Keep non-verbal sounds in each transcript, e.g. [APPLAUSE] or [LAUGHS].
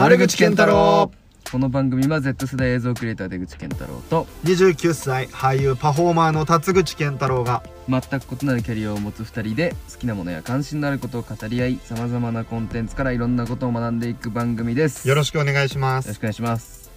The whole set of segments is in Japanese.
丸口健太郎。この番組は Z 世代映像クリエイター出口健太郎と29歳俳優パフォーマーの辰口健太郎が。全く異なるキャリアを持つ2人で好きなものや関心のあることを語り合いさまざまなコンテンツからいろんなことを学んでいく番組です。よろししくお願いします。よろしくお願いします。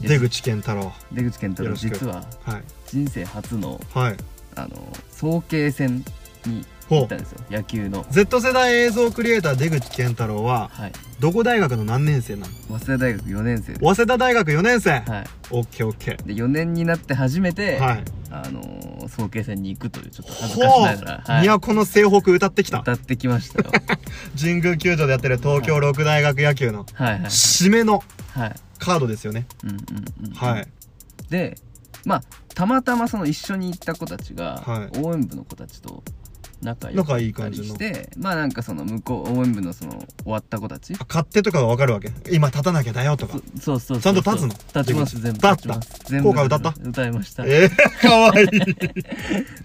出口健太郎。出口健太郎よろしく。実ははい。人生初のはい。あの早慶戦に行ったんですよ野球の。Z 世代映像クリエイター出口健太郎ははい。どこ大学の何年生なの？早稲田大学4年生。で早稲田大学4年生。はい。オッケーオッケで4年になって初めて、ーはい。あのー早慶戦に行くというちょっと恥ずかしながら、はい、都の西北歌ってきた。歌ってきましたよ。[LAUGHS] 神宮球場でやってる東京六大学野球のはいはい締めのはい。カードですよね。うんうんうん。はい。でまあたまたまその一緒に行った子たちが、はい。応援部の子たちと仲良仲かったいい感じの。りしてまあなんかその向こう応援部のその終わった子たち。あ勝手とかが分かるわけ？今立たなきゃだよとか。そそうそうそうちゃんと立つの？立ちます全部立った立ちます。全部効果歌った？歌いました。えー、[LAUGHS] かわいい。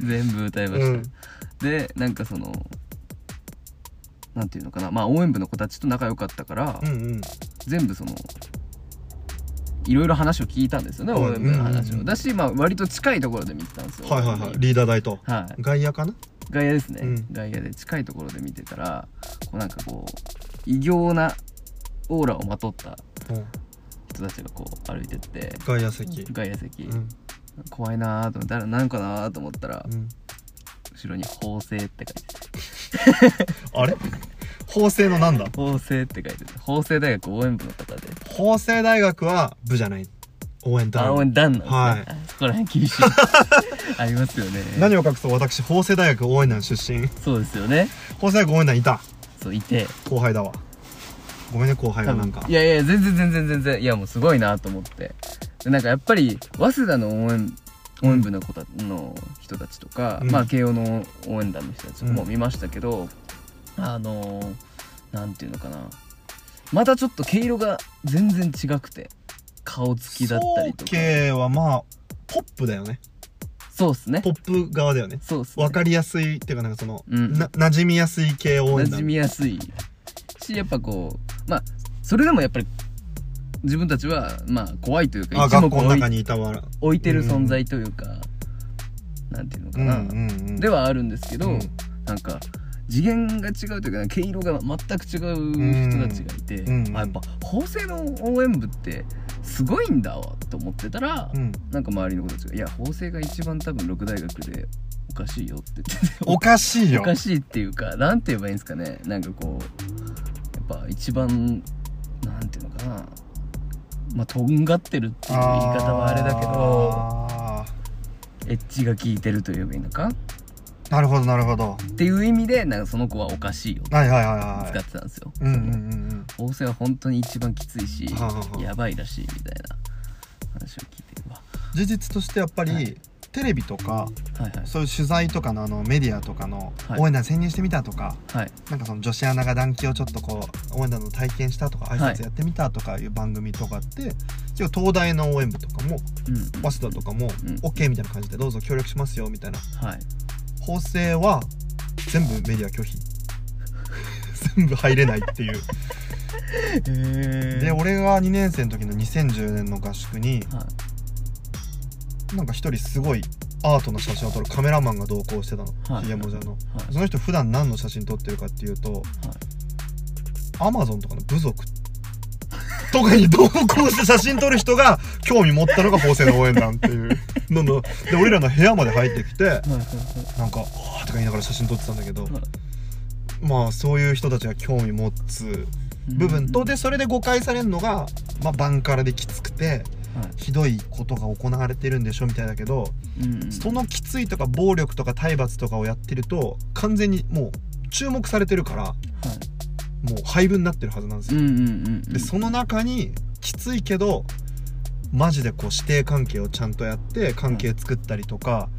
[LAUGHS] 全部歌いました、うん。でなんかそのなんていうのかな。まあ応援部の子たちと仲良かったから、うんうん。全部そのいろいろ話を聞いたんですよね、はい。応援部の話を、うんうんうんだしまあ割と近いところで見てたんですよ。はいはいはい。リーダー台と。はい。外野かな？外野ですね、うん。外野で近いところで見てたらこうなんかこう異形なオーラをまとったうん。人たちがこう歩いてって外野席。外野席、うん。怖いなーと思って誰なんかなーと思ったら、うん。後ろに「法政」って書いてて。あれ？法政のなんだ？法政って書いてて。法政大学応援部の方で。法政大学は部じゃない応援団。あ応援団なんですね、はい。あそこら辺厳しい。[LAUGHS] ありますよね。何を隠そう私法政大学応援団出身。そうですよね。法政大学応援団いた。そういて。後輩だわ。ごめんね後輩多がなんか。分。いやいや全然全然全然。いやもうすごいなと思って。でなんかやっぱり早稲田の応援応援部の子たの人たちとか、うん。まあ慶応の応援団の人たちもうん。見ましたけど、あのーなんていうのかな。またちょっと毛色が全然違くて顔つきだったりとか。早慶はまあポップだよね。そうっすね。ポップ側だよね。そうっすね。わかりやすいっていうかなんかその、うん。な馴染みやすい系応援団馴染みやすいしやっぱこうまあそれでもやっぱり自分たちはまあ怖いというかあ学校の一目置い中にいたわ。置いてる存在というか、なんていうのかな、うんうんうんではあるんですけど、うん。なんか次元が違うというか毛色が全く違う人たちがいて、うんうんあやっぱ法政の応援部ってすごいんだわと思ってたら、うん。なんか周りの子たちが「いや法政が一番多分六大学でおかしいよ」って言ってて。おかしいよ。おかしいっていうかなんて言えばいいんですかね。なんかこうやっぱ一番なんていうのかな。まあとんがってるっていう言い方はあれだけどあエッジが効いてると言えばいいのか。ーなるほどなるほど。っていう意味でなんかその子はおかしいよってはいはいはいはい。使ってたんですよ、うんうんうんうん法政は本当に一番きついしやばいらしいみたいな話を聞いてるわ。事実としてやっぱり、はい。テレビとかはいはい。そういう取材とかのあのメディアとかのはい。応援団潜入してみたとか、はい。なんかその女子アナが団旗をちょっとこう応援団の体験したとか挨はい。拶やってみたとかいう番組とかって、結構東大の応援部とかもうんうん。早稲田とかもうん。OK みたいな感じでどうぞ協力しますよみたいな。はい。法制は全部メディア拒否。[LAUGHS] 全部入れないっていう。へで俺が2年生の時の2010年の合宿にはい。なんか一人すごいアートの写真を撮るカメラマンが同行してたの、はい。ひげもじゃの。はい。その人普段何の写真撮ってるかっていうとアマゾンとかの部族とかに同行して写真撮る人が興味持ったのが法政の応援団っていうのの。で俺らの部屋まで入ってきてはいはい。なんか「あー」とか言いながら写真撮ってたんだけどはい。まあそういう人たちが興味持つ部分とでそれで誤解されるのが、まあ、バンカラできつくてはい。ひどいことが行われてるんでしょみたいだけどうんうん。そのきついとか暴力とか体罰とかをやってると完全にもう注目されてるからはい。もう廃部になってるはずなんですよ。うんうんうんうん。でその中にきついけどマジでこう師弟関係をちゃんとやって関係作ったりとか、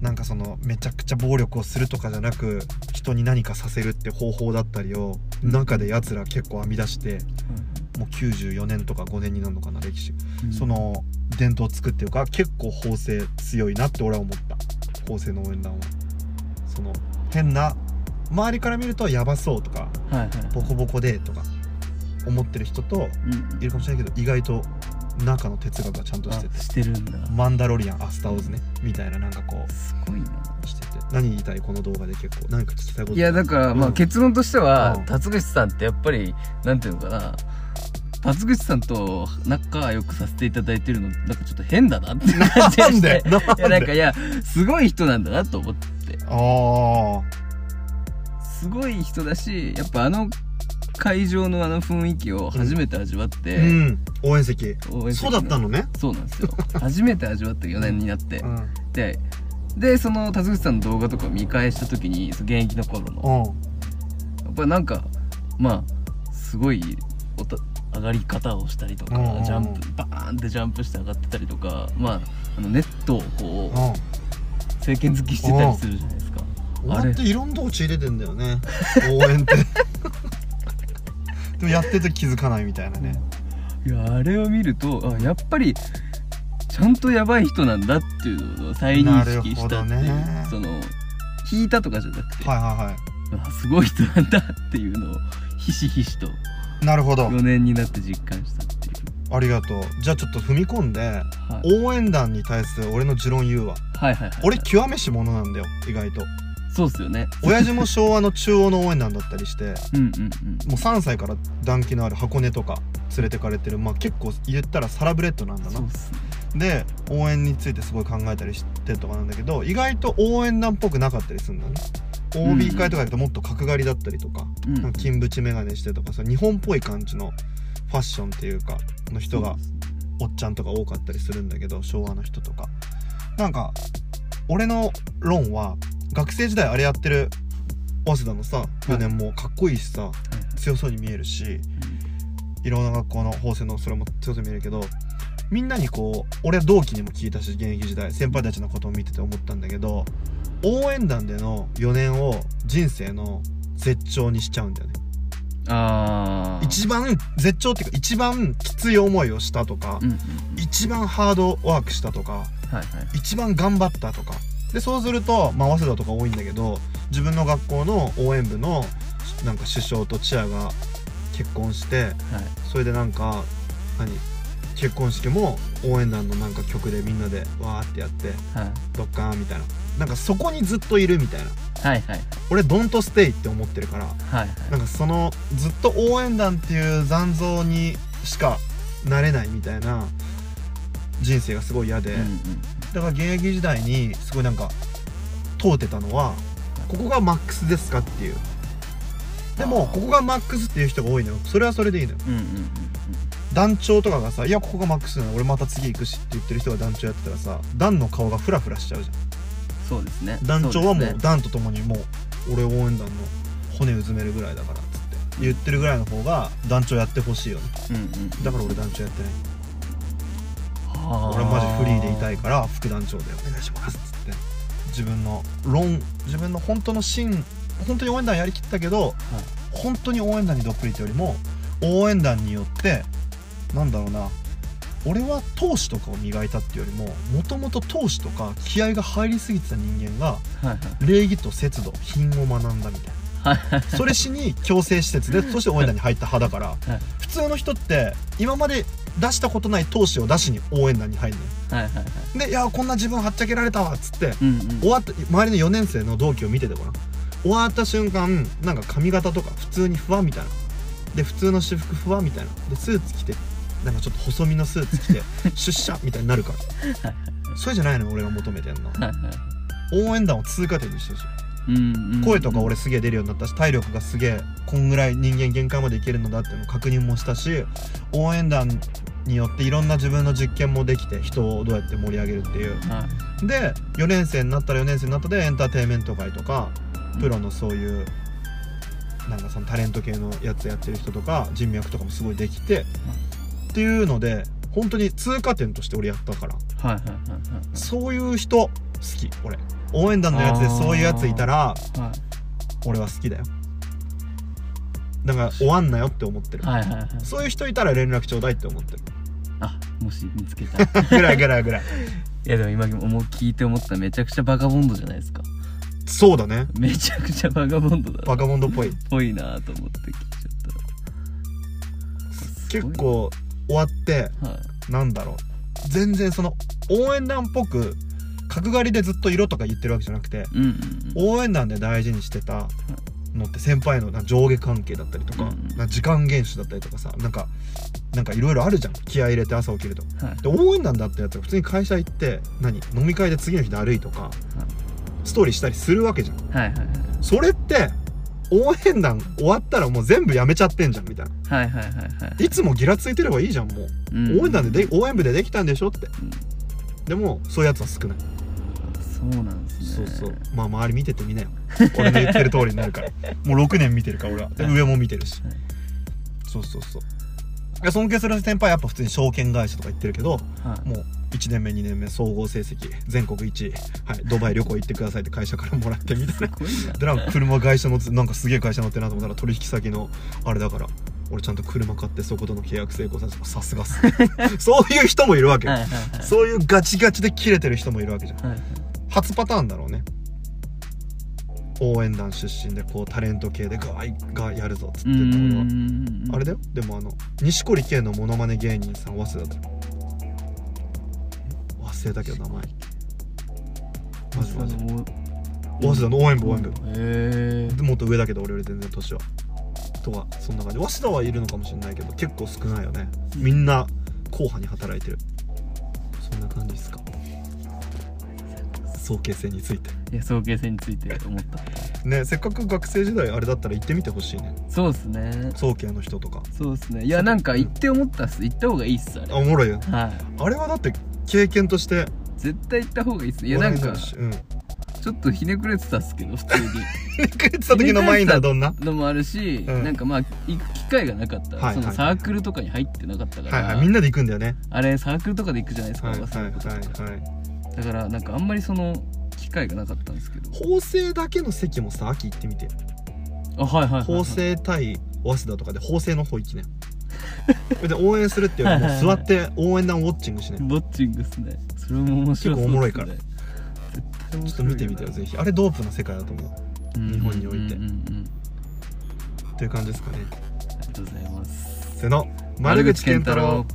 なんかそのめちゃくちゃ暴力をするとかじゃなく人に何かさせるって方法だったりを中でやつら結構編み出してもう94年とか5年になるのかな歴史、うん。その伝統を作ってるから結構法政強いなって俺は思った。法政の応援団は。その変な周りから見るとやばそうとかはいはい。ボコボコでとか思ってる人とうん。いるかもしれないけど意外と中の哲学がちゃんとしてて。あしてるんだ。マンダロリアンアスタオズね。みたいななんかこすごいな。うしてて。何言いたいこの動画で結構。何か聞きたいこと。いやだからまあうん結論としてはうん。辰口さんってやっぱりなんていうのかな。辰口さんと仲良くさせていただいてるのなんかちょっと変だなって感じがして。[LAUGHS] いやなんかでいやすごい人なんだなと思って。あすごい人だしやっぱあの会場のあの雰囲気を初めて味わって、あうん。応援席。応援席そうだったのね。そうなんですよ。初めて味わって4年になって、うん。ででその辰口さんの動画とかを見返した時にその現役の頃のうん。やっぱりなんかまあすごいおた上がり方をしたりとか、うん。うんうんジャンプバーンってジャンプして上がってたりとかまああのネットをこううん。政権好きしてたりするじゃないですか。終わっていろんなオチ入れてんだよね。応援って [LAUGHS] でもやってて気づかないみたいなね。いやあれを見るとあやっぱりちゃんとやばい人なんだっていうのを再認識したっていう、ね。その引いたとかじゃなくて、はいはいはあすごい人なんだっていうのをひしひしといなるほど。4年になって実感したっていう、ありがとう。じゃあちょっと踏み込んではい、応援団に対する俺の持論言うわ。はいはいはい。俺極めし者なんだよ意外とそうっすよね。親父も昭和の中央の応援団だったりしてうんうんうん。もう3歳から団気のある箱根とか連れてかれてるまあ結構言ったらサラブレッドなんだな。ね。で応援についてすごい考えたりしてとかなんだけど意外と応援団っぽくなかったりするんだね。OB 会とか行くともっと角刈りだったりとか,、うんなんか金縁眼鏡してとかさ日本っぽい感じのファッションっていうかの人がおっちゃんとか多かったりするんだけど昭和の人とか。なんか俺の論は学生時代あれやってる早稲田のさ4年もかっこいいしさ、強そうに見えるしいろんな学校の法政のそれも強そうに見えるけどみんなにこう俺は同期にも聞いたし現役時代先輩たちのことを見てて思ったんだけど応援団での4年を人生の絶頂にしちゃうんだよね。ああ一番絶頂っていうか一番きつい思いをしたとか、うんうんうん。一番ハードワークしたとかはいはい。一番頑張ったとかでそうするとまあ早稲田とか多いんだけど自分の学校の応援部のなんか首相とチアが結婚してはい。それでなんか何結婚式も応援団のなんか曲でみんなでわーってやってはい。ドッカーンみたいな。なんかそこにずっといるみたいな。はいはい。俺ドントステイって思ってるからはいはい。なんかそのずっと応援団っていう残像にしかなれないみたいな人生がすごい嫌で、うんうんだから現役時代にすごいなんか問うてたのはここがマックスですかっていう。でもここがマックスっていう人が多いのよ。それはそれでいいのよ。うんうんうん団長とかがさ「いやここがマックスなの俺また次行くし」って言ってる人が団長やってたらさ団の顔がフラフラしちゃうじゃん。そうですね。団長はもそうですね。う団と共にもう俺応援団の骨うずめるぐらいだからっつって言ってるぐらいの方が団長やってほしいよね。うんうんだから俺団長やってない。はあ俺マジフリーでいたいから副団長でお願いしますっつって。自分の論自分の本当の芯本当に応援団やりきったけど本当に応援団にどっぷりってよりも応援団によってなんだろうな俺は闘志とかを磨いたっていうよりももともと闘志とか気合が入りすぎてた人間が礼儀と節度品を学んだみたいな。それしに強制施設でそして応援団に入った派だからはい普通の人って今まで出したことない闘志を出しに応援団に入るのよ。はいはいはい。で「いやこんな自分はっちゃけられたわ」っつってうんうん。終わった周りの4年生の同期を見ててごらん。終わった瞬間なんか髪型とか普通にふわみたいな。で普通の私服ふわみたいな。でスーツ着てなんかちょっと細身のスーツ着て [LAUGHS] 出社みたいになるから。それじゃないの俺が求めてんの。はいはい応援団を通過点にしてほしい声とか俺すげえ出るようになったし体力がすげえこんぐらい人間限界までいけるのだっていうのを確認もしたし応援団によっていろんな自分の実験もできて人をどうやって盛り上げるっていう。はい。で4年生になったら4年生になったでエンターテインメント界とかプロのそういうなんかそのタレント系のやつやってる人とか人脈とかもすごいできてっていうので本当に通過点として俺やったから。はいはいはいはい。そういう人好き俺応援団のやつでそういうやついたら俺は好きだよ。だから終わんなよって思ってる。はいはいはい。そういう人いたら連絡ちょうだいって思ってる。あもし見つけたい [LAUGHS] ぐらいぐらいぐらい。やでも今思う聞いて思っためちゃくちゃバカボンドじゃないですか。そうだね。めちゃくちゃバカボンドだ。バカモンドっぽい。ぽいなと思って聞いちゃっ結構終わってはい。なんだろう。全然その応援団っぽく角刈りでずっと色とか言ってるわけじゃなくてうんうんうん。応援団で大事にしてたのって先輩のな上下関係だったりとか,、うんな時間厳守だったりとかさなんかなんかいろいろあるじゃん。気合い入れて朝起きると。はい。で応援団だったやつが普通に会社行って何？飲み会で次の日だるいとかストーリーしたりするわけじゃん。はいはいはい。それって応援団終わったらもう全部やめちゃってんじゃんみたいな。はいはいはいはい。いつもギラついてればいいじゃんもう、うん。応援団でで応援部でできたんでしょって。うん。でもそういうやつは少ないそうなんですね。そうそう。まあ周り見ててみなよ。俺の言ってる通りになるから。[LAUGHS] もう6年見てるから俺は。上も見てるし、はい。そうそうそう。いや尊敬する先輩はやっぱ普通に証券会社とか行ってるけどはい。もう1年目2年目総合成績全国1位。はい。ドバイ旅行行ってくださいって会社からもらってみたいな。でなんか車会社乗ってなんかすげえ会社乗ってるなと思ったら取引先のあれだから俺ちゃんと車買ってそことの契約成功させたさすがっす。[LAUGHS] そういう人もいるわけよ、はいはいはい。そういうガチガチでキレてる人もいるわけじゃん。はい初パターンだろうね。応援団出身でこうタレント系でガーがやるぞっつってうた俺はん。あれだよ。でもあの錦織圭のモノマネ芸人さん早稲田だよ。忘れたけど名前。マジマジ。早稲田の応援。部応援部。へえもっと上だけど俺より全然年は。とかそんな感じ。早稲田はいるのかもしれないけど結構少ないよね。みんな硬派に働いてる。そんな感じですか早慶戦について。いや早慶戦について思った。ねせっかく学生時代あれだったら行ってみてほしいね。そうですね。早慶の人とか。そうですね。いやなんか行って思ったっす。行った方がいいっすあれ。あおもろい。よはい。あれはだって経験として。絶対行った方がいいっすいやなんかちょっとひねくれてたっすけど普通に。くれてた時のマインドはどんな？のもあるし、うん。なんかまあ行く機会がなかった、はいはいそのサークルとかに入ってなかったから、はいはい。みんなで行くんだよね。あれサークルとかで行くじゃないですか、はいはいはいはいだからなんかあんまりその機会がなかったんですけど。法政だけの席もさ秋行ってみて。あはいはいはい、はい、法政対早稲田とかで法政の方行きね [LAUGHS] で応援するっていうよりも座って応援団ウォッチングしねボッチングっすね。それも面白そうっすね。結構おもろいから。ちょっと見てみてよぜひ。あれドープな世界だと思う。うん日本においてうんうん。うんうんって。いう感じですかね。ありがとうございます。せーの。丸口健太郎